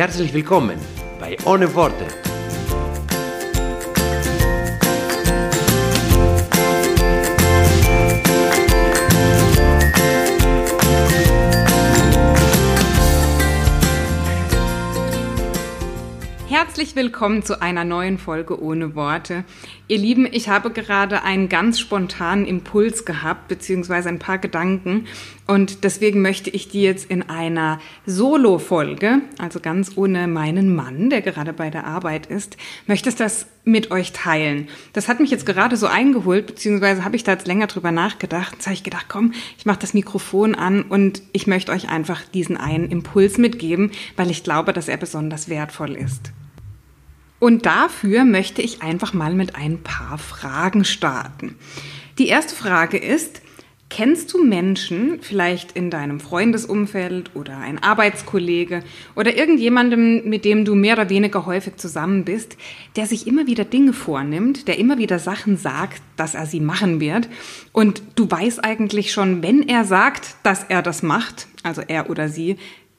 Herzlich willkommen bei Ohne Worte. Herzlich willkommen zu einer neuen Folge ohne Worte. Ihr Lieben, ich habe gerade einen ganz spontanen Impuls gehabt, beziehungsweise ein paar Gedanken. Und deswegen möchte ich die jetzt in einer Solo-Folge, also ganz ohne meinen Mann, der gerade bei der Arbeit ist, möchte ich das mit euch teilen. Das hat mich jetzt gerade so eingeholt, beziehungsweise habe ich da jetzt länger drüber nachgedacht. Jetzt habe ich gedacht, komm, ich mache das Mikrofon an und ich möchte euch einfach diesen einen Impuls mitgeben, weil ich glaube, dass er besonders wertvoll ist. Und dafür möchte ich einfach mal mit ein paar Fragen starten. Die erste Frage ist, kennst du Menschen, vielleicht in deinem Freundesumfeld oder ein Arbeitskollege oder irgendjemandem, mit dem du mehr oder weniger häufig zusammen bist, der sich immer wieder Dinge vornimmt, der immer wieder Sachen sagt, dass er sie machen wird? Und du weißt eigentlich schon, wenn er sagt, dass er das macht, also er oder sie,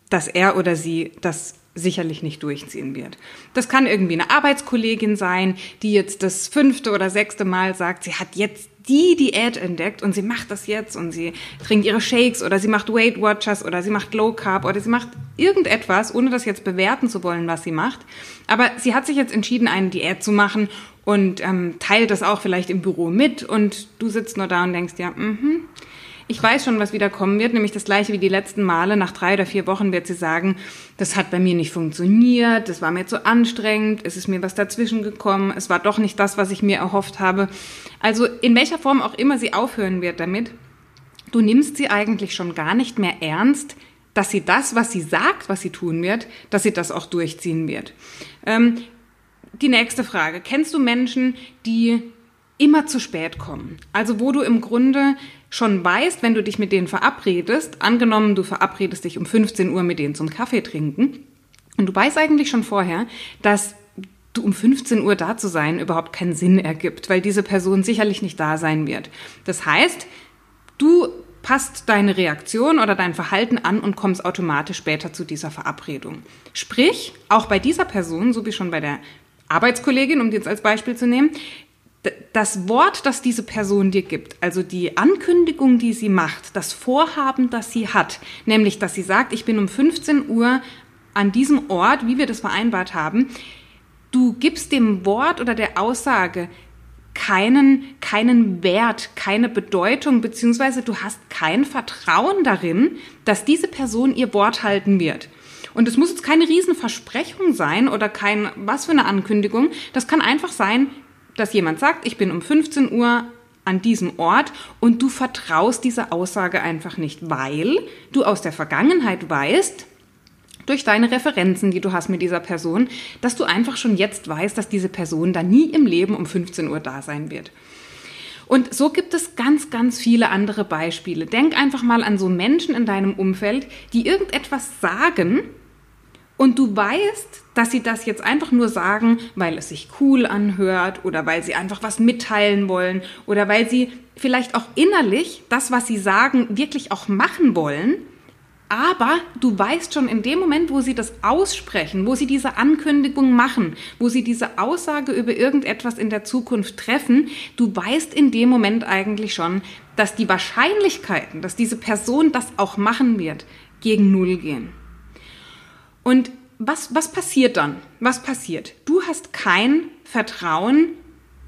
dass er oder sie das sicherlich nicht durchziehen wird. Das kann irgendwie eine Arbeitskollegin sein, die jetzt das fünfte oder sechste Mal sagt, sie hat jetzt die Diät entdeckt und sie macht das jetzt und sie trinkt ihre Shakes oder sie macht Weight Watchers oder sie macht Low Carb oder sie macht irgendetwas, ohne das jetzt bewerten zu wollen, was sie macht. Aber sie hat sich jetzt entschieden, eine Diät zu machen und ähm, teilt das auch vielleicht im Büro mit und du sitzt nur da und denkst ja, mhm. Ich weiß schon, was wieder kommen wird, nämlich das gleiche wie die letzten Male. Nach drei oder vier Wochen wird sie sagen, das hat bei mir nicht funktioniert, das war mir zu anstrengend, es ist mir was dazwischen gekommen, es war doch nicht das, was ich mir erhofft habe. Also in welcher Form auch immer sie aufhören wird damit, du nimmst sie eigentlich schon gar nicht mehr ernst, dass sie das, was sie sagt, was sie tun wird, dass sie das auch durchziehen wird. Ähm, die nächste Frage. Kennst du Menschen, die immer zu spät kommen? Also wo du im Grunde schon weißt, wenn du dich mit denen verabredest, angenommen, du verabredest dich um 15 Uhr mit denen zum Kaffee trinken, und du weißt eigentlich schon vorher, dass du um 15 Uhr da zu sein überhaupt keinen Sinn ergibt, weil diese Person sicherlich nicht da sein wird. Das heißt, du passt deine Reaktion oder dein Verhalten an und kommst automatisch später zu dieser Verabredung. Sprich, auch bei dieser Person, so wie schon bei der Arbeitskollegin, um die jetzt als Beispiel zu nehmen, das Wort, das diese Person dir gibt, also die Ankündigung, die sie macht, das Vorhaben, das sie hat, nämlich, dass sie sagt, ich bin um 15 Uhr an diesem Ort, wie wir das vereinbart haben, du gibst dem Wort oder der Aussage keinen, keinen Wert, keine Bedeutung, beziehungsweise du hast kein Vertrauen darin, dass diese Person ihr Wort halten wird. Und es muss jetzt keine Riesenversprechung sein oder kein, was für eine Ankündigung. Das kann einfach sein, dass jemand sagt, ich bin um 15 Uhr an diesem Ort und du vertraust dieser Aussage einfach nicht, weil du aus der Vergangenheit weißt, durch deine Referenzen, die du hast mit dieser Person, dass du einfach schon jetzt weißt, dass diese Person da nie im Leben um 15 Uhr da sein wird. Und so gibt es ganz, ganz viele andere Beispiele. Denk einfach mal an so Menschen in deinem Umfeld, die irgendetwas sagen, und du weißt, dass sie das jetzt einfach nur sagen, weil es sich cool anhört oder weil sie einfach was mitteilen wollen oder weil sie vielleicht auch innerlich das, was sie sagen, wirklich auch machen wollen. Aber du weißt schon in dem Moment, wo sie das aussprechen, wo sie diese Ankündigung machen, wo sie diese Aussage über irgendetwas in der Zukunft treffen, du weißt in dem Moment eigentlich schon, dass die Wahrscheinlichkeiten, dass diese Person das auch machen wird, gegen Null gehen. Und was, was passiert dann? Was passiert? Du hast kein Vertrauen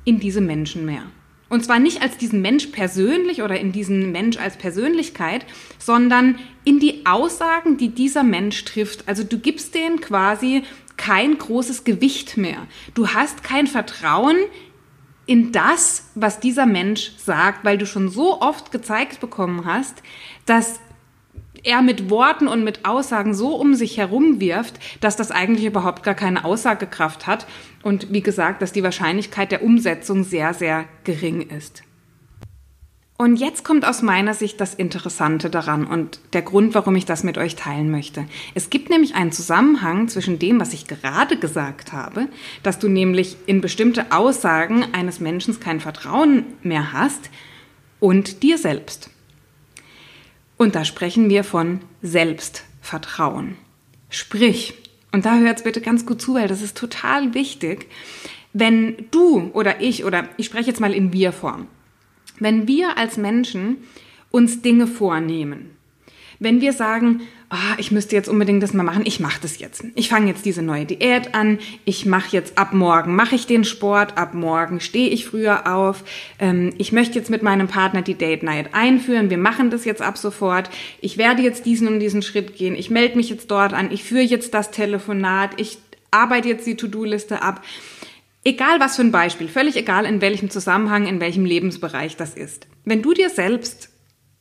in diese Menschen mehr. Und zwar nicht als diesen Mensch persönlich oder in diesen Mensch als Persönlichkeit, sondern in die Aussagen, die dieser Mensch trifft. Also du gibst denen quasi kein großes Gewicht mehr. Du hast kein Vertrauen in das, was dieser Mensch sagt, weil du schon so oft gezeigt bekommen hast, dass er mit Worten und mit Aussagen so um sich herum wirft, dass das eigentlich überhaupt gar keine Aussagekraft hat und wie gesagt, dass die Wahrscheinlichkeit der Umsetzung sehr, sehr gering ist. Und jetzt kommt aus meiner Sicht das Interessante daran und der Grund, warum ich das mit euch teilen möchte. Es gibt nämlich einen Zusammenhang zwischen dem, was ich gerade gesagt habe, dass du nämlich in bestimmte Aussagen eines Menschen kein Vertrauen mehr hast und dir selbst. Und da sprechen wir von Selbstvertrauen. Sprich, und da hört es bitte ganz gut zu, weil das ist total wichtig, wenn du oder ich oder ich spreche jetzt mal in Wir-Form, wenn wir als Menschen uns Dinge vornehmen, wenn wir sagen, oh, ich müsste jetzt unbedingt das mal machen, ich mache das jetzt. Ich fange jetzt diese neue Diät an, ich mache jetzt ab morgen, mache ich den Sport, ab morgen stehe ich früher auf, ähm, ich möchte jetzt mit meinem Partner die Date Night einführen, wir machen das jetzt ab sofort, ich werde jetzt diesen und diesen Schritt gehen, ich melde mich jetzt dort an, ich führe jetzt das Telefonat, ich arbeite jetzt die To-Do-Liste ab. Egal was für ein Beispiel, völlig egal in welchem Zusammenhang, in welchem Lebensbereich das ist. Wenn du dir selbst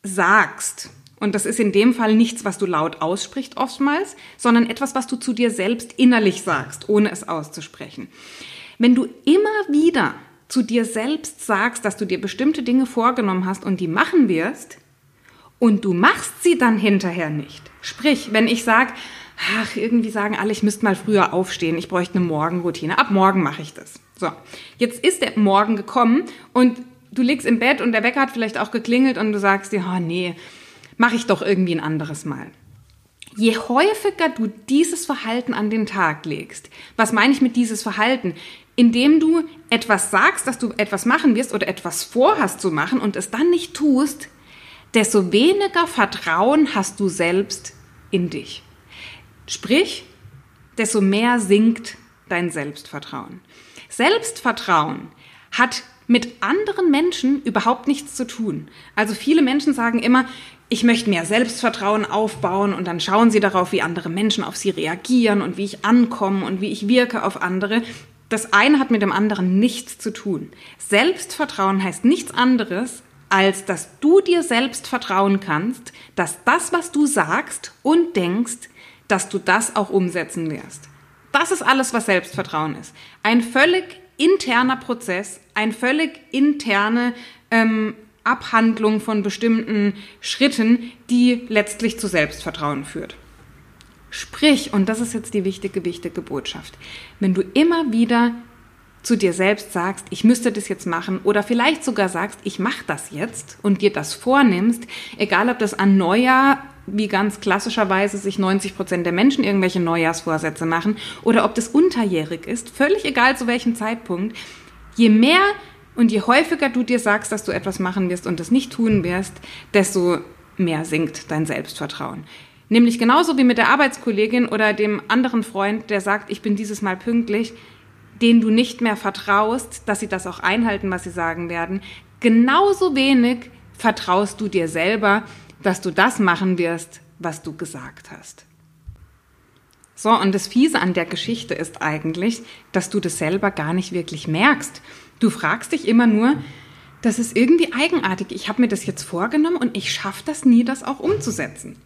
sagst, und das ist in dem Fall nichts, was du laut aussprichst oftmals, sondern etwas, was du zu dir selbst innerlich sagst, ohne es auszusprechen. Wenn du immer wieder zu dir selbst sagst, dass du dir bestimmte Dinge vorgenommen hast und die machen wirst, und du machst sie dann hinterher nicht. Sprich, wenn ich sage, ach, irgendwie sagen alle, ich müsste mal früher aufstehen, ich bräuchte eine Morgenroutine. Ab morgen mache ich das. So, jetzt ist der Morgen gekommen und du liegst im Bett und der Wecker hat vielleicht auch geklingelt und du sagst dir, oh nee, mache ich doch irgendwie ein anderes Mal. Je häufiger du dieses Verhalten an den Tag legst, was meine ich mit dieses Verhalten? Indem du etwas sagst, dass du etwas machen wirst oder etwas vorhast zu machen und es dann nicht tust, desto weniger Vertrauen hast du selbst in dich. Sprich, desto mehr sinkt dein Selbstvertrauen. Selbstvertrauen hat mit anderen Menschen überhaupt nichts zu tun. Also viele Menschen sagen immer, ich möchte mehr Selbstvertrauen aufbauen und dann schauen sie darauf, wie andere Menschen auf sie reagieren und wie ich ankomme und wie ich wirke auf andere. Das eine hat mit dem anderen nichts zu tun. Selbstvertrauen heißt nichts anderes, als dass du dir selbst vertrauen kannst, dass das, was du sagst und denkst, dass du das auch umsetzen wirst. Das ist alles, was Selbstvertrauen ist. Ein völlig interner Prozess, ein völlig interne ähm, Abhandlung von bestimmten Schritten, die letztlich zu Selbstvertrauen führt. Sprich, und das ist jetzt die wichtige, wichtige Botschaft, wenn du immer wieder zu dir selbst sagst, ich müsste das jetzt machen oder vielleicht sogar sagst, ich mache das jetzt und dir das vornimmst, egal ob das an Neujahr, wie ganz klassischerweise sich 90 Prozent der Menschen irgendwelche Neujahrsvorsätze machen oder ob das unterjährig ist, völlig egal zu welchem Zeitpunkt, je mehr und je häufiger du dir sagst, dass du etwas machen wirst und es nicht tun wirst, desto mehr sinkt dein Selbstvertrauen. Nämlich genauso wie mit der Arbeitskollegin oder dem anderen Freund, der sagt, ich bin dieses Mal pünktlich, denen du nicht mehr vertraust, dass sie das auch einhalten, was sie sagen werden. Genauso wenig vertraust du dir selber, dass du das machen wirst, was du gesagt hast. So, und das Fiese an der Geschichte ist eigentlich, dass du das selber gar nicht wirklich merkst. Du fragst dich immer nur, das ist irgendwie eigenartig. Ich habe mir das jetzt vorgenommen und ich schaffe das nie, das auch umzusetzen.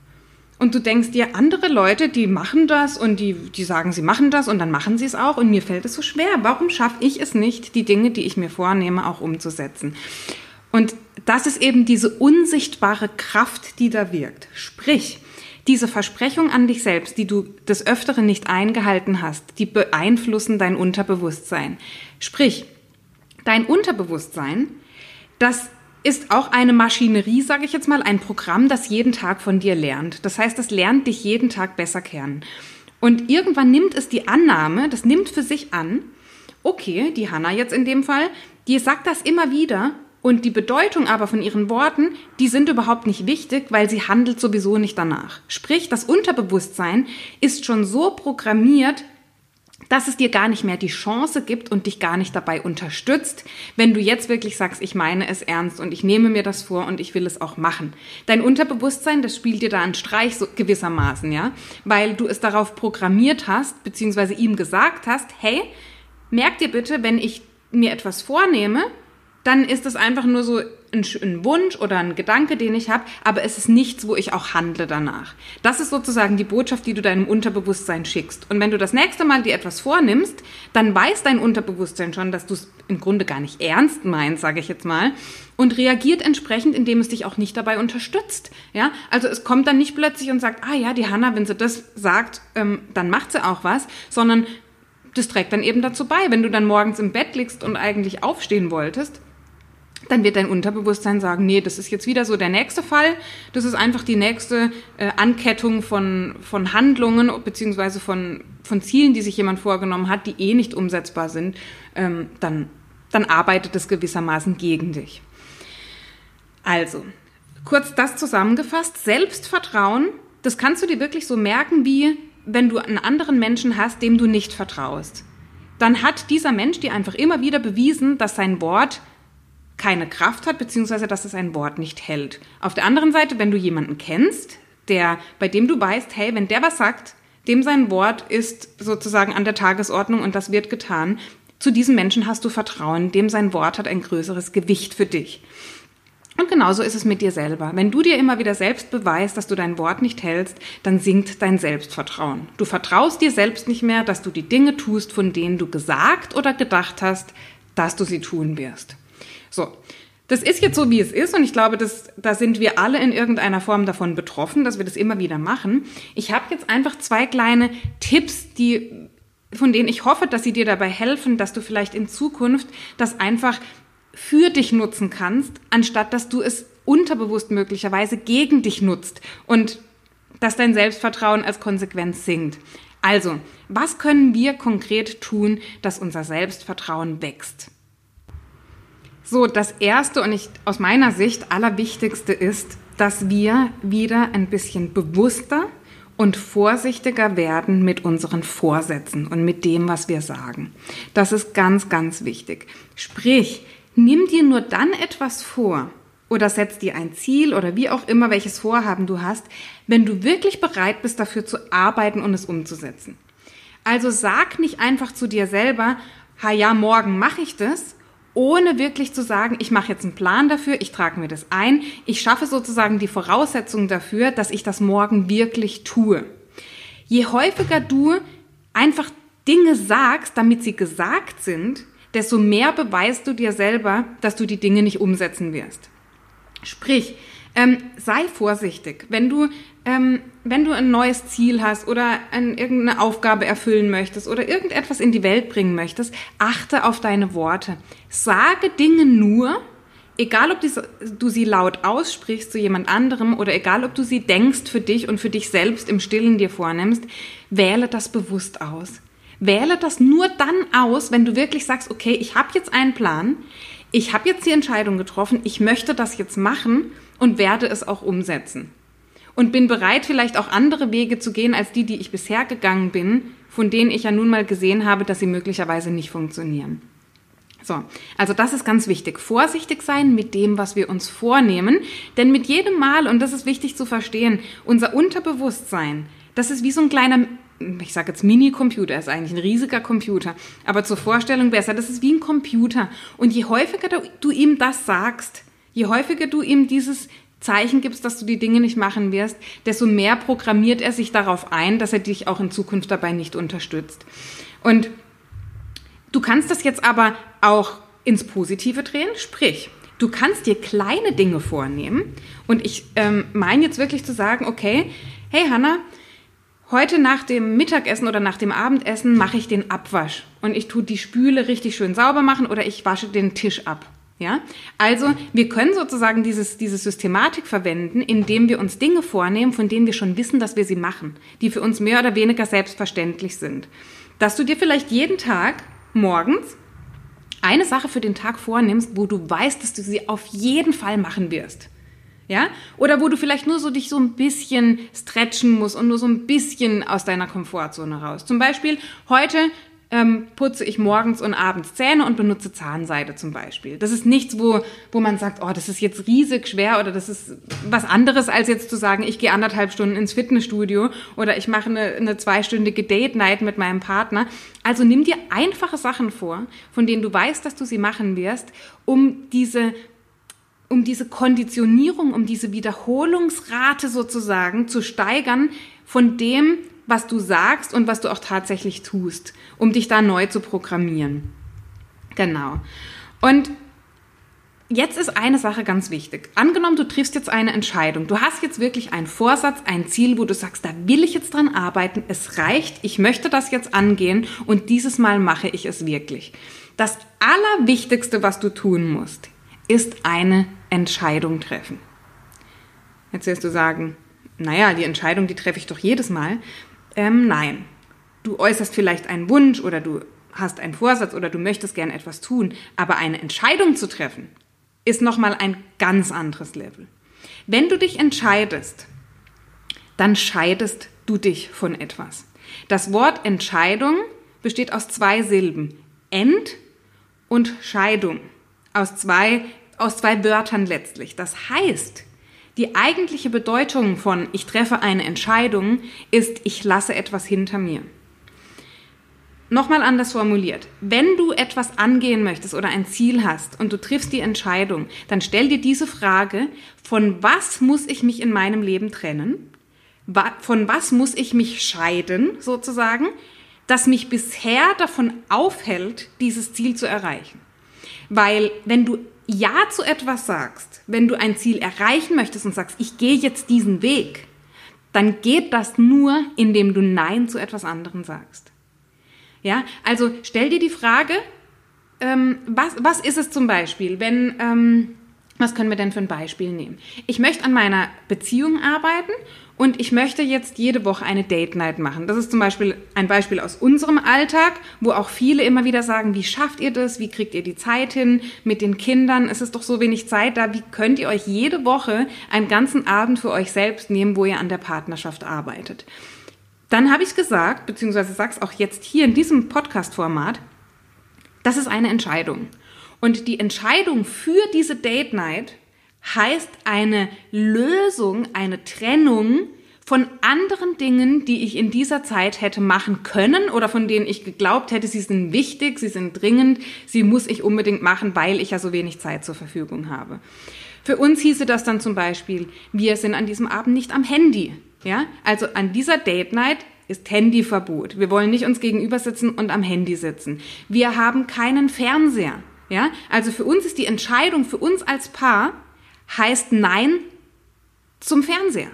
Und du denkst dir, andere Leute, die machen das und die, die sagen, sie machen das und dann machen sie es auch und mir fällt es so schwer. Warum schaffe ich es nicht, die Dinge, die ich mir vornehme, auch umzusetzen? Und das ist eben diese unsichtbare Kraft, die da wirkt. Sprich, diese Versprechung an dich selbst, die du des Öfteren nicht eingehalten hast, die beeinflussen dein Unterbewusstsein. Sprich, Dein Unterbewusstsein, das ist auch eine Maschinerie, sage ich jetzt mal, ein Programm, das jeden Tag von dir lernt. Das heißt, es lernt dich jeden Tag besser kennen. Und irgendwann nimmt es die Annahme, das nimmt für sich an, okay, die Hanna jetzt in dem Fall, die sagt das immer wieder und die Bedeutung aber von ihren Worten, die sind überhaupt nicht wichtig, weil sie handelt sowieso nicht danach. Sprich, das Unterbewusstsein ist schon so programmiert, dass es dir gar nicht mehr die Chance gibt und dich gar nicht dabei unterstützt, wenn du jetzt wirklich sagst, ich meine es ernst und ich nehme mir das vor und ich will es auch machen. Dein Unterbewusstsein, das spielt dir da einen Streich so gewissermaßen, ja, weil du es darauf programmiert hast, beziehungsweise ihm gesagt hast, hey, merk dir bitte, wenn ich mir etwas vornehme, dann ist es einfach nur so ein, ein Wunsch oder ein Gedanke, den ich habe, aber es ist nichts, wo ich auch handle danach. Das ist sozusagen die Botschaft, die du deinem Unterbewusstsein schickst. Und wenn du das nächste Mal dir etwas vornimmst, dann weiß dein Unterbewusstsein schon, dass du es im Grunde gar nicht ernst meinst, sage ich jetzt mal, und reagiert entsprechend, indem es dich auch nicht dabei unterstützt. Ja, also es kommt dann nicht plötzlich und sagt, ah ja, die Hanna, wenn sie das sagt, ähm, dann macht sie auch was, sondern das trägt dann eben dazu bei. Wenn du dann morgens im Bett liegst und eigentlich aufstehen wolltest, dann wird dein Unterbewusstsein sagen, nee, das ist jetzt wieder so der nächste Fall. Das ist einfach die nächste äh, Ankettung von, von Handlungen beziehungsweise von, von Zielen, die sich jemand vorgenommen hat, die eh nicht umsetzbar sind. Ähm, dann, dann arbeitet es gewissermaßen gegen dich. Also, kurz das zusammengefasst. Selbstvertrauen, das kannst du dir wirklich so merken, wie wenn du einen anderen Menschen hast, dem du nicht vertraust. Dann hat dieser Mensch dir einfach immer wieder bewiesen, dass sein Wort keine Kraft hat, beziehungsweise dass es ein Wort nicht hält. Auf der anderen Seite, wenn du jemanden kennst, der, bei dem du weißt, hey, wenn der was sagt, dem sein Wort ist sozusagen an der Tagesordnung und das wird getan, zu diesem Menschen hast du Vertrauen, dem sein Wort hat ein größeres Gewicht für dich. Und genauso ist es mit dir selber. Wenn du dir immer wieder selbst beweist, dass du dein Wort nicht hältst, dann sinkt dein Selbstvertrauen. Du vertraust dir selbst nicht mehr, dass du die Dinge tust, von denen du gesagt oder gedacht hast, dass du sie tun wirst. So. Das ist jetzt so, wie es ist, und ich glaube, das, da sind wir alle in irgendeiner Form davon betroffen, dass wir das immer wieder machen. Ich habe jetzt einfach zwei kleine Tipps, die, von denen ich hoffe, dass sie dir dabei helfen, dass du vielleicht in Zukunft das einfach für dich nutzen kannst, anstatt dass du es unterbewusst möglicherweise gegen dich nutzt und dass dein Selbstvertrauen als Konsequenz sinkt. Also, was können wir konkret tun, dass unser Selbstvertrauen wächst? So, das erste und ich, aus meiner Sicht allerwichtigste ist, dass wir wieder ein bisschen bewusster und vorsichtiger werden mit unseren Vorsätzen und mit dem, was wir sagen. Das ist ganz, ganz wichtig. Sprich, nimm dir nur dann etwas vor oder setz dir ein Ziel oder wie auch immer, welches Vorhaben du hast, wenn du wirklich bereit bist, dafür zu arbeiten und es umzusetzen. Also sag nicht einfach zu dir selber, ha ja, morgen mache ich das, ohne wirklich zu sagen, ich mache jetzt einen Plan dafür, ich trage mir das ein, ich schaffe sozusagen die Voraussetzungen dafür, dass ich das morgen wirklich tue. Je häufiger du einfach Dinge sagst, damit sie gesagt sind, desto mehr beweist du dir selber, dass du die Dinge nicht umsetzen wirst. Sprich, ähm, sei vorsichtig. Wenn du, ähm, wenn du ein neues Ziel hast oder ein, irgendeine Aufgabe erfüllen möchtest oder irgendetwas in die Welt bringen möchtest, achte auf deine Worte. Sage Dinge nur, egal ob du sie laut aussprichst zu jemand anderem oder egal ob du sie denkst für dich und für dich selbst im Stillen dir vornimmst, wähle das bewusst aus. Wähle das nur dann aus, wenn du wirklich sagst, okay, ich habe jetzt einen Plan, ich habe jetzt die Entscheidung getroffen, ich möchte das jetzt machen und werde es auch umsetzen. Und bin bereit, vielleicht auch andere Wege zu gehen als die, die ich bisher gegangen bin, von denen ich ja nun mal gesehen habe, dass sie möglicherweise nicht funktionieren. So, also das ist ganz wichtig. Vorsichtig sein mit dem, was wir uns vornehmen, denn mit jedem Mal, und das ist wichtig zu verstehen, unser Unterbewusstsein, das ist wie so ein kleiner, ich sage jetzt Mini-Computer, ist eigentlich ein riesiger Computer, aber zur Vorstellung besser, das ist wie ein Computer. Und je häufiger du ihm das sagst, Je häufiger du ihm dieses Zeichen gibst, dass du die Dinge nicht machen wirst, desto mehr programmiert er sich darauf ein, dass er dich auch in Zukunft dabei nicht unterstützt. Und du kannst das jetzt aber auch ins Positive drehen, sprich, du kannst dir kleine Dinge vornehmen und ich ähm, meine jetzt wirklich zu sagen, okay, hey Hanna, heute nach dem Mittagessen oder nach dem Abendessen mache ich den Abwasch und ich tue die Spüle richtig schön sauber machen oder ich wasche den Tisch ab. Ja, also wir können sozusagen dieses, diese Systematik verwenden, indem wir uns Dinge vornehmen, von denen wir schon wissen, dass wir sie machen, die für uns mehr oder weniger selbstverständlich sind. Dass du dir vielleicht jeden Tag morgens eine Sache für den Tag vornimmst, wo du weißt, dass du sie auf jeden Fall machen wirst. Ja? Oder wo du vielleicht nur so dich so ein bisschen stretchen musst und nur so ein bisschen aus deiner Komfortzone raus. Zum Beispiel heute ähm, putze ich morgens und abends Zähne und benutze Zahnseide zum Beispiel. Das ist nichts, wo, wo man sagt, oh, das ist jetzt riesig schwer oder das ist was anderes, als jetzt zu sagen, ich gehe anderthalb Stunden ins Fitnessstudio oder ich mache eine, eine zweistündige Date-Night mit meinem Partner. Also nimm dir einfache Sachen vor, von denen du weißt, dass du sie machen wirst, um diese um diese Konditionierung, um diese Wiederholungsrate sozusagen zu steigern von dem, was du sagst und was du auch tatsächlich tust, um dich da neu zu programmieren. Genau. Und Jetzt ist eine Sache ganz wichtig. Angenommen, du triffst jetzt eine Entscheidung. Du hast jetzt wirklich einen Vorsatz, ein Ziel, wo du sagst, da will ich jetzt dran arbeiten. Es reicht. Ich möchte das jetzt angehen und dieses Mal mache ich es wirklich. Das Allerwichtigste, was du tun musst, ist eine Entscheidung treffen. Jetzt wirst du sagen, naja, die Entscheidung, die treffe ich doch jedes Mal. Ähm, nein. Du äußerst vielleicht einen Wunsch oder du hast einen Vorsatz oder du möchtest gerne etwas tun, aber eine Entscheidung zu treffen, ist nochmal ein ganz anderes Level. Wenn du dich entscheidest, dann scheidest du dich von etwas. Das Wort Entscheidung besteht aus zwei Silben. Ent und Scheidung. Aus zwei, aus zwei Wörtern letztlich. Das heißt, die eigentliche Bedeutung von ich treffe eine Entscheidung ist, ich lasse etwas hinter mir. Nochmal anders formuliert. Wenn du etwas angehen möchtest oder ein Ziel hast und du triffst die Entscheidung, dann stell dir diese Frage, von was muss ich mich in meinem Leben trennen? Von was muss ich mich scheiden, sozusagen, das mich bisher davon aufhält, dieses Ziel zu erreichen? Weil wenn du Ja zu etwas sagst, wenn du ein Ziel erreichen möchtest und sagst, ich gehe jetzt diesen Weg, dann geht das nur, indem du Nein zu etwas anderem sagst. Ja, also stell dir die Frage, ähm, was, was ist es zum Beispiel, wenn, ähm, was können wir denn für ein Beispiel nehmen? Ich möchte an meiner Beziehung arbeiten und ich möchte jetzt jede Woche eine Date Night machen. Das ist zum Beispiel ein Beispiel aus unserem Alltag, wo auch viele immer wieder sagen, wie schafft ihr das? Wie kriegt ihr die Zeit hin mit den Kindern? Es ist doch so wenig Zeit da. Wie könnt ihr euch jede Woche einen ganzen Abend für euch selbst nehmen, wo ihr an der Partnerschaft arbeitet? Dann habe ich gesagt, beziehungsweise sag's auch jetzt hier in diesem Podcast-Format, das ist eine Entscheidung. Und die Entscheidung für diese Date Night heißt eine Lösung, eine Trennung von anderen Dingen, die ich in dieser Zeit hätte machen können oder von denen ich geglaubt hätte, sie sind wichtig, sie sind dringend, sie muss ich unbedingt machen, weil ich ja so wenig Zeit zur Verfügung habe. Für uns hieße das dann zum Beispiel, wir sind an diesem Abend nicht am Handy. Ja, also an dieser Date Night ist Handyverbot. Wir wollen nicht uns gegenüber sitzen und am Handy sitzen. Wir haben keinen Fernseher. Ja, also für uns ist die Entscheidung für uns als Paar heißt Nein zum Fernseher.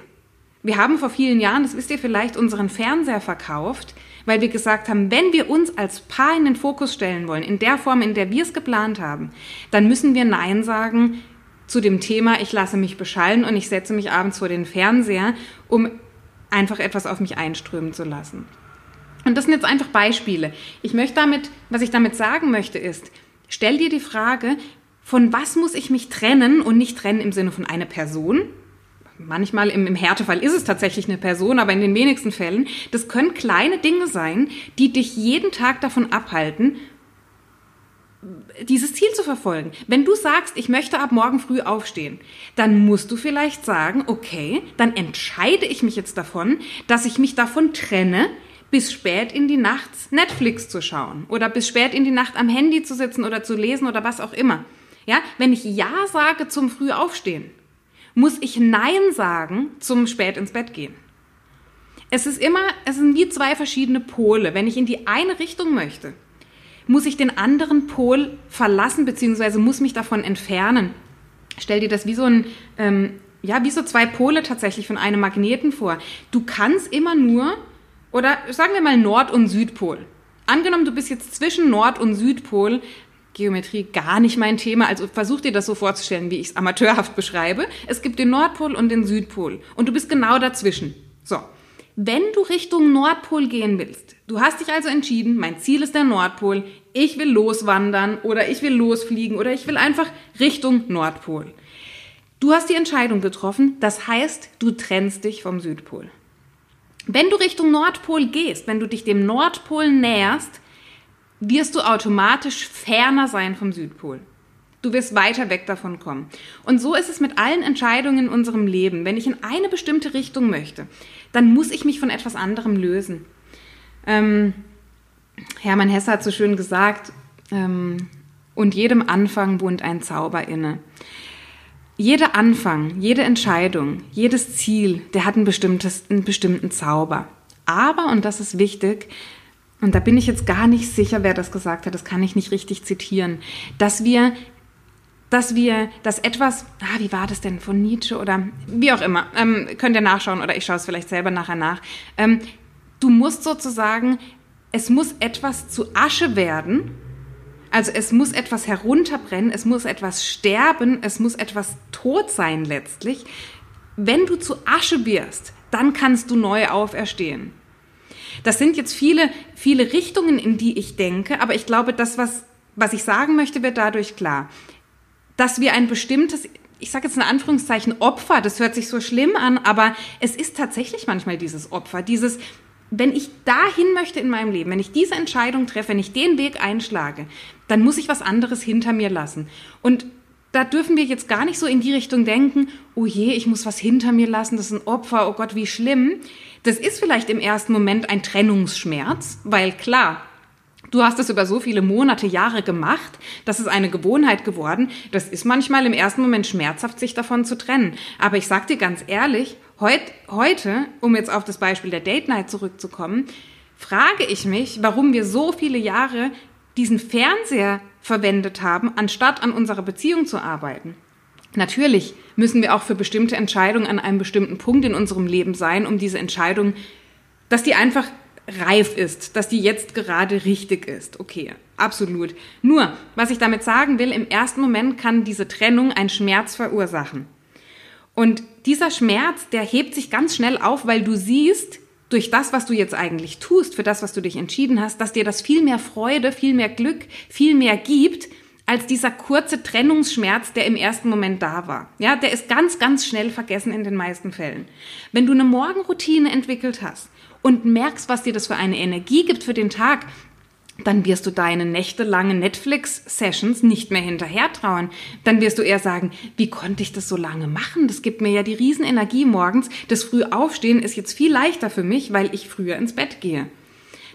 Wir haben vor vielen Jahren, das wisst ihr vielleicht, unseren Fernseher verkauft, weil wir gesagt haben, wenn wir uns als Paar in den Fokus stellen wollen, in der Form, in der wir es geplant haben, dann müssen wir Nein sagen zu dem Thema, ich lasse mich beschallen und ich setze mich abends vor den Fernseher, um einfach etwas auf mich einströmen zu lassen. Und das sind jetzt einfach Beispiele. Ich möchte damit, was ich damit sagen möchte, ist, stell dir die Frage, von was muss ich mich trennen und nicht trennen im Sinne von einer Person. Manchmal im, im Härtefall ist es tatsächlich eine Person, aber in den wenigsten Fällen. Das können kleine Dinge sein, die dich jeden Tag davon abhalten, dieses Ziel zu verfolgen. Wenn du sagst, ich möchte ab morgen früh aufstehen, dann musst du vielleicht sagen, okay, dann entscheide ich mich jetzt davon, dass ich mich davon trenne, bis spät in die Nacht Netflix zu schauen oder bis spät in die Nacht am Handy zu sitzen oder zu lesen oder was auch immer. Ja, wenn ich Ja sage zum Früh aufstehen, muss ich Nein sagen zum spät ins Bett gehen. Es ist immer, es sind wie zwei verschiedene Pole. Wenn ich in die eine Richtung möchte, muss ich den anderen Pol verlassen, beziehungsweise muss mich davon entfernen. Stell dir das wie so ein, ähm, ja, wie so zwei Pole tatsächlich von einem Magneten vor. Du kannst immer nur, oder sagen wir mal Nord- und Südpol. Angenommen, du bist jetzt zwischen Nord- und Südpol, Geometrie gar nicht mein Thema, also versuch dir das so vorzustellen, wie ich es amateurhaft beschreibe. Es gibt den Nordpol und den Südpol und du bist genau dazwischen. So, wenn du Richtung Nordpol gehen willst, du hast dich also entschieden, mein Ziel ist der Nordpol, ich will loswandern oder ich will losfliegen oder ich will einfach Richtung Nordpol. Du hast die Entscheidung getroffen, das heißt, du trennst dich vom Südpol. Wenn du Richtung Nordpol gehst, wenn du dich dem Nordpol näherst, wirst du automatisch ferner sein vom Südpol. Du wirst weiter weg davon kommen. Und so ist es mit allen Entscheidungen in unserem Leben. Wenn ich in eine bestimmte Richtung möchte, dann muss ich mich von etwas anderem lösen. Ähm, Hermann Hesse hat so schön gesagt, ähm, und jedem Anfang wohnt ein Zauber inne. Jeder Anfang, jede Entscheidung, jedes Ziel, der hat ein bestimmtes, einen bestimmten Zauber. Aber, und das ist wichtig, und da bin ich jetzt gar nicht sicher, wer das gesagt hat, das kann ich nicht richtig zitieren, dass wir, dass wir, dass etwas, ah, wie war das denn von Nietzsche oder wie auch immer, ähm, könnt ihr nachschauen oder ich schaue es vielleicht selber nachher nach. Ähm, du musst sozusagen, es muss etwas zu Asche werden, also es muss etwas herunterbrennen, es muss etwas sterben, es muss etwas tot sein letztlich. Wenn du zu Asche wirst, dann kannst du neu auferstehen. Das sind jetzt viele, viele Richtungen, in die ich denke, aber ich glaube, das, was, was ich sagen möchte, wird dadurch klar. Dass wir ein bestimmtes, ich sage jetzt in Anführungszeichen Opfer, das hört sich so schlimm an, aber es ist tatsächlich manchmal dieses Opfer, dieses, wenn ich dahin möchte in meinem Leben, wenn ich diese Entscheidung treffe, wenn ich den Weg einschlage, dann muss ich was anderes hinter mir lassen. Und da dürfen wir jetzt gar nicht so in die Richtung denken, oh je, ich muss was hinter mir lassen, das ist ein Opfer, oh Gott, wie schlimm. Das ist vielleicht im ersten Moment ein Trennungsschmerz, weil klar, Du hast es über so viele Monate, Jahre gemacht, das ist eine Gewohnheit geworden. Das ist manchmal im ersten Moment schmerzhaft, sich davon zu trennen. Aber ich sag dir ganz ehrlich, heut, heute, um jetzt auf das Beispiel der Date Night zurückzukommen, frage ich mich, warum wir so viele Jahre diesen Fernseher verwendet haben, anstatt an unserer Beziehung zu arbeiten. Natürlich müssen wir auch für bestimmte Entscheidungen an einem bestimmten Punkt in unserem Leben sein, um diese Entscheidung, dass die einfach reif ist, dass die jetzt gerade richtig ist. Okay, absolut. Nur, was ich damit sagen will, im ersten Moment kann diese Trennung einen Schmerz verursachen. Und dieser Schmerz, der hebt sich ganz schnell auf, weil du siehst, durch das, was du jetzt eigentlich tust, für das, was du dich entschieden hast, dass dir das viel mehr Freude, viel mehr Glück, viel mehr gibt, als dieser kurze Trennungsschmerz, der im ersten Moment da war. Ja, der ist ganz, ganz schnell vergessen in den meisten Fällen. Wenn du eine Morgenroutine entwickelt hast und merkst, was dir das für eine Energie gibt für den Tag, dann wirst du deine nächtelangen Netflix-Sessions nicht mehr hinterher trauen. Dann wirst du eher sagen, wie konnte ich das so lange machen? Das gibt mir ja die Riesenenergie morgens. Das frühe Aufstehen ist jetzt viel leichter für mich, weil ich früher ins Bett gehe.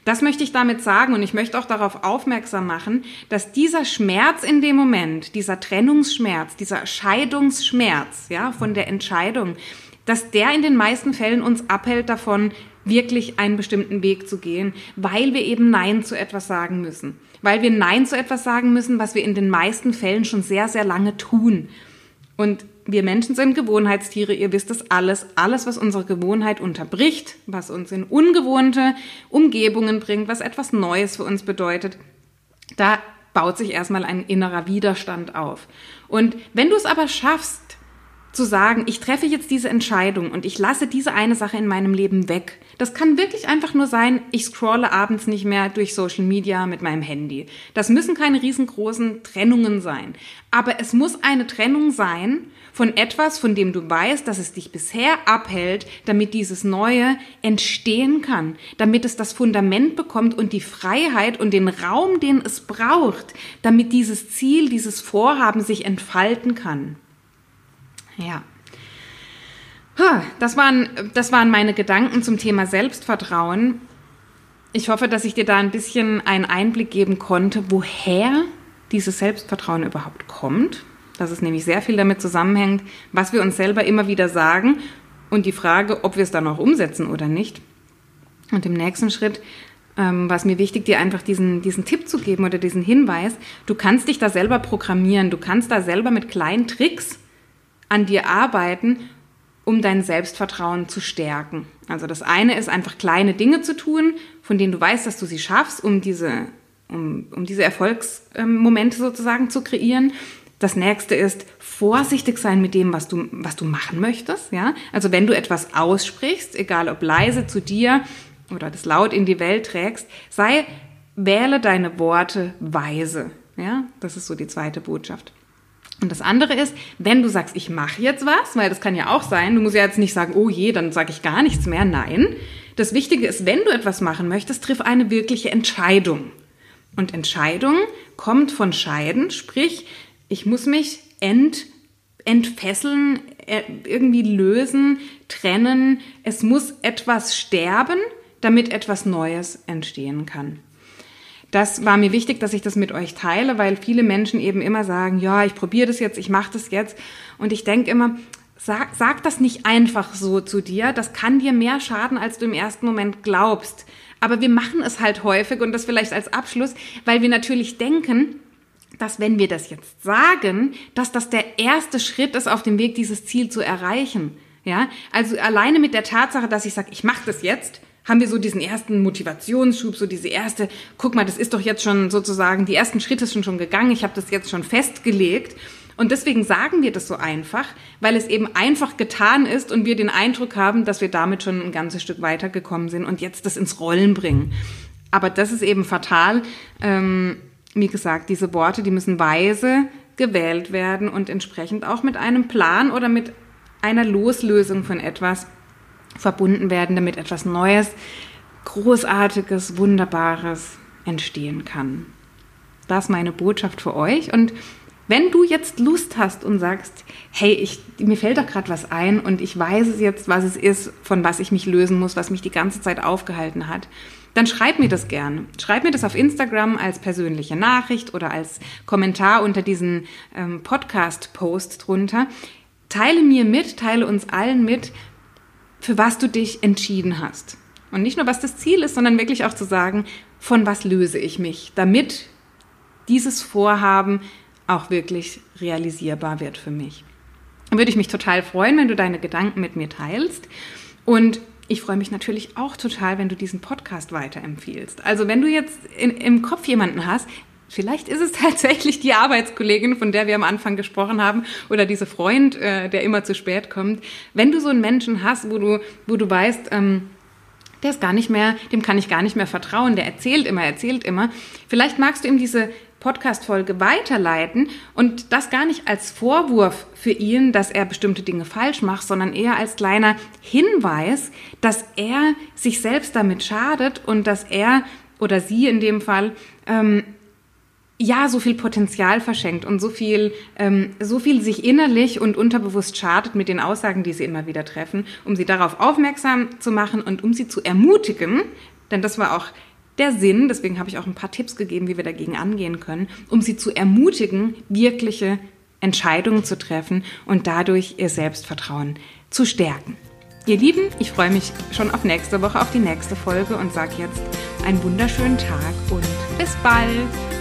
Das möchte ich damit sagen und ich möchte auch darauf aufmerksam machen, dass dieser Schmerz in dem Moment, dieser Trennungsschmerz, dieser Scheidungsschmerz, ja, von der Entscheidung, dass der in den meisten Fällen uns abhält davon, wirklich einen bestimmten Weg zu gehen, weil wir eben Nein zu etwas sagen müssen. Weil wir Nein zu etwas sagen müssen, was wir in den meisten Fällen schon sehr, sehr lange tun. Und wir Menschen sind Gewohnheitstiere, ihr wisst das alles. Alles, was unsere Gewohnheit unterbricht, was uns in ungewohnte Umgebungen bringt, was etwas Neues für uns bedeutet, da baut sich erstmal ein innerer Widerstand auf. Und wenn du es aber schaffst, zu sagen, ich treffe jetzt diese Entscheidung und ich lasse diese eine Sache in meinem Leben weg. Das kann wirklich einfach nur sein, ich scrolle abends nicht mehr durch Social Media mit meinem Handy. Das müssen keine riesengroßen Trennungen sein. Aber es muss eine Trennung sein von etwas, von dem du weißt, dass es dich bisher abhält, damit dieses Neue entstehen kann, damit es das Fundament bekommt und die Freiheit und den Raum, den es braucht, damit dieses Ziel, dieses Vorhaben sich entfalten kann. Ja. Das waren, das waren meine Gedanken zum Thema Selbstvertrauen. Ich hoffe, dass ich dir da ein bisschen einen Einblick geben konnte, woher dieses Selbstvertrauen überhaupt kommt. Dass es nämlich sehr viel damit zusammenhängt, was wir uns selber immer wieder sagen und die Frage, ob wir es dann auch umsetzen oder nicht. Und im nächsten Schritt ähm, war es mir wichtig, dir einfach diesen, diesen Tipp zu geben oder diesen Hinweis. Du kannst dich da selber programmieren. Du kannst da selber mit kleinen Tricks an dir arbeiten, um dein Selbstvertrauen zu stärken. Also das eine ist einfach kleine Dinge zu tun, von denen du weißt, dass du sie schaffst, um diese, um, um diese Erfolgsmomente sozusagen zu kreieren. Das nächste ist vorsichtig sein mit dem, was du, was du machen möchtest. Ja? Also wenn du etwas aussprichst, egal ob leise zu dir oder das laut in die Welt trägst, sei, wähle deine Worte weise. Ja? Das ist so die zweite Botschaft. Und das andere ist, wenn du sagst, ich mache jetzt was, weil das kann ja auch sein, du musst ja jetzt nicht sagen, oh je, dann sage ich gar nichts mehr. Nein, das Wichtige ist, wenn du etwas machen möchtest, triff eine wirkliche Entscheidung. Und Entscheidung kommt von Scheiden, sprich, ich muss mich ent, entfesseln, äh, irgendwie lösen, trennen. Es muss etwas sterben, damit etwas Neues entstehen kann das war mir wichtig, dass ich das mit euch teile, weil viele Menschen eben immer sagen, ja, ich probiere das jetzt, ich mache das jetzt. Und ich denke immer, sag, sag das nicht einfach so zu dir. Das kann dir mehr schaden, als du im ersten Moment glaubst. Aber wir machen es halt häufig und das vielleicht als Abschluss, weil wir natürlich denken, dass wenn wir das jetzt sagen, dass das der erste Schritt ist auf dem Weg, dieses Ziel zu erreichen. Ja, also alleine mit der Tatsache, dass ich sage, ich mache das jetzt, haben wir so diesen ersten Motivationsschub, so diese erste, guck mal, das ist doch jetzt schon sozusagen, die ersten Schritte sind schon gegangen, ich habe das jetzt schon festgelegt. Und deswegen sagen wir das so einfach, weil es eben einfach getan ist und wir den Eindruck haben, dass wir damit schon ein ganzes Stück weitergekommen sind und jetzt das ins Rollen bringen. Aber das ist eben fatal. Ähm, wie gesagt, diese Worte, die müssen weise gewählt werden und entsprechend auch mit einem Plan oder mit einer Loslösung von etwas verbunden werden, damit etwas Neues, Großartiges, Wunderbares entstehen kann. Das ist meine Botschaft für euch. Und wenn du jetzt Lust hast und sagst, hey, ich, mir fällt doch gerade was ein und ich weiß es jetzt, was es ist, von was ich mich lösen muss, was mich die ganze Zeit aufgehalten hat, dann schreib mir das gerne. Schreib mir das auf Instagram als persönliche Nachricht oder als Kommentar unter diesen ähm, Podcast-Post drunter. Teile mir mit, teile uns allen mit, für was du dich entschieden hast. Und nicht nur, was das Ziel ist, sondern wirklich auch zu sagen, von was löse ich mich, damit dieses Vorhaben auch wirklich realisierbar wird für mich. Dann würde ich mich total freuen, wenn du deine Gedanken mit mir teilst. Und ich freue mich natürlich auch total, wenn du diesen Podcast weiterempfiehlst. Also wenn du jetzt in, im Kopf jemanden hast, Vielleicht ist es tatsächlich die Arbeitskollegin, von der wir am Anfang gesprochen haben, oder diese Freund, äh, der immer zu spät kommt. Wenn du so einen Menschen hast, wo du, wo du weißt, ähm, der ist gar nicht mehr, dem kann ich gar nicht mehr vertrauen, der erzählt immer, erzählt immer. Vielleicht magst du ihm diese Podcast-Folge weiterleiten und das gar nicht als Vorwurf für ihn, dass er bestimmte Dinge falsch macht, sondern eher als kleiner Hinweis, dass er sich selbst damit schadet und dass er oder sie in dem Fall ähm, ja so viel Potenzial verschenkt und so viel, ähm, so viel sich innerlich und unterbewusst schadet mit den Aussagen, die sie immer wieder treffen, um sie darauf aufmerksam zu machen und um sie zu ermutigen, denn das war auch der Sinn, deswegen habe ich auch ein paar Tipps gegeben, wie wir dagegen angehen können, um sie zu ermutigen, wirkliche Entscheidungen zu treffen und dadurch ihr Selbstvertrauen zu stärken. Ihr Lieben, ich freue mich schon auf nächste Woche, auf die nächste Folge und sage jetzt einen wunderschönen Tag und bis bald.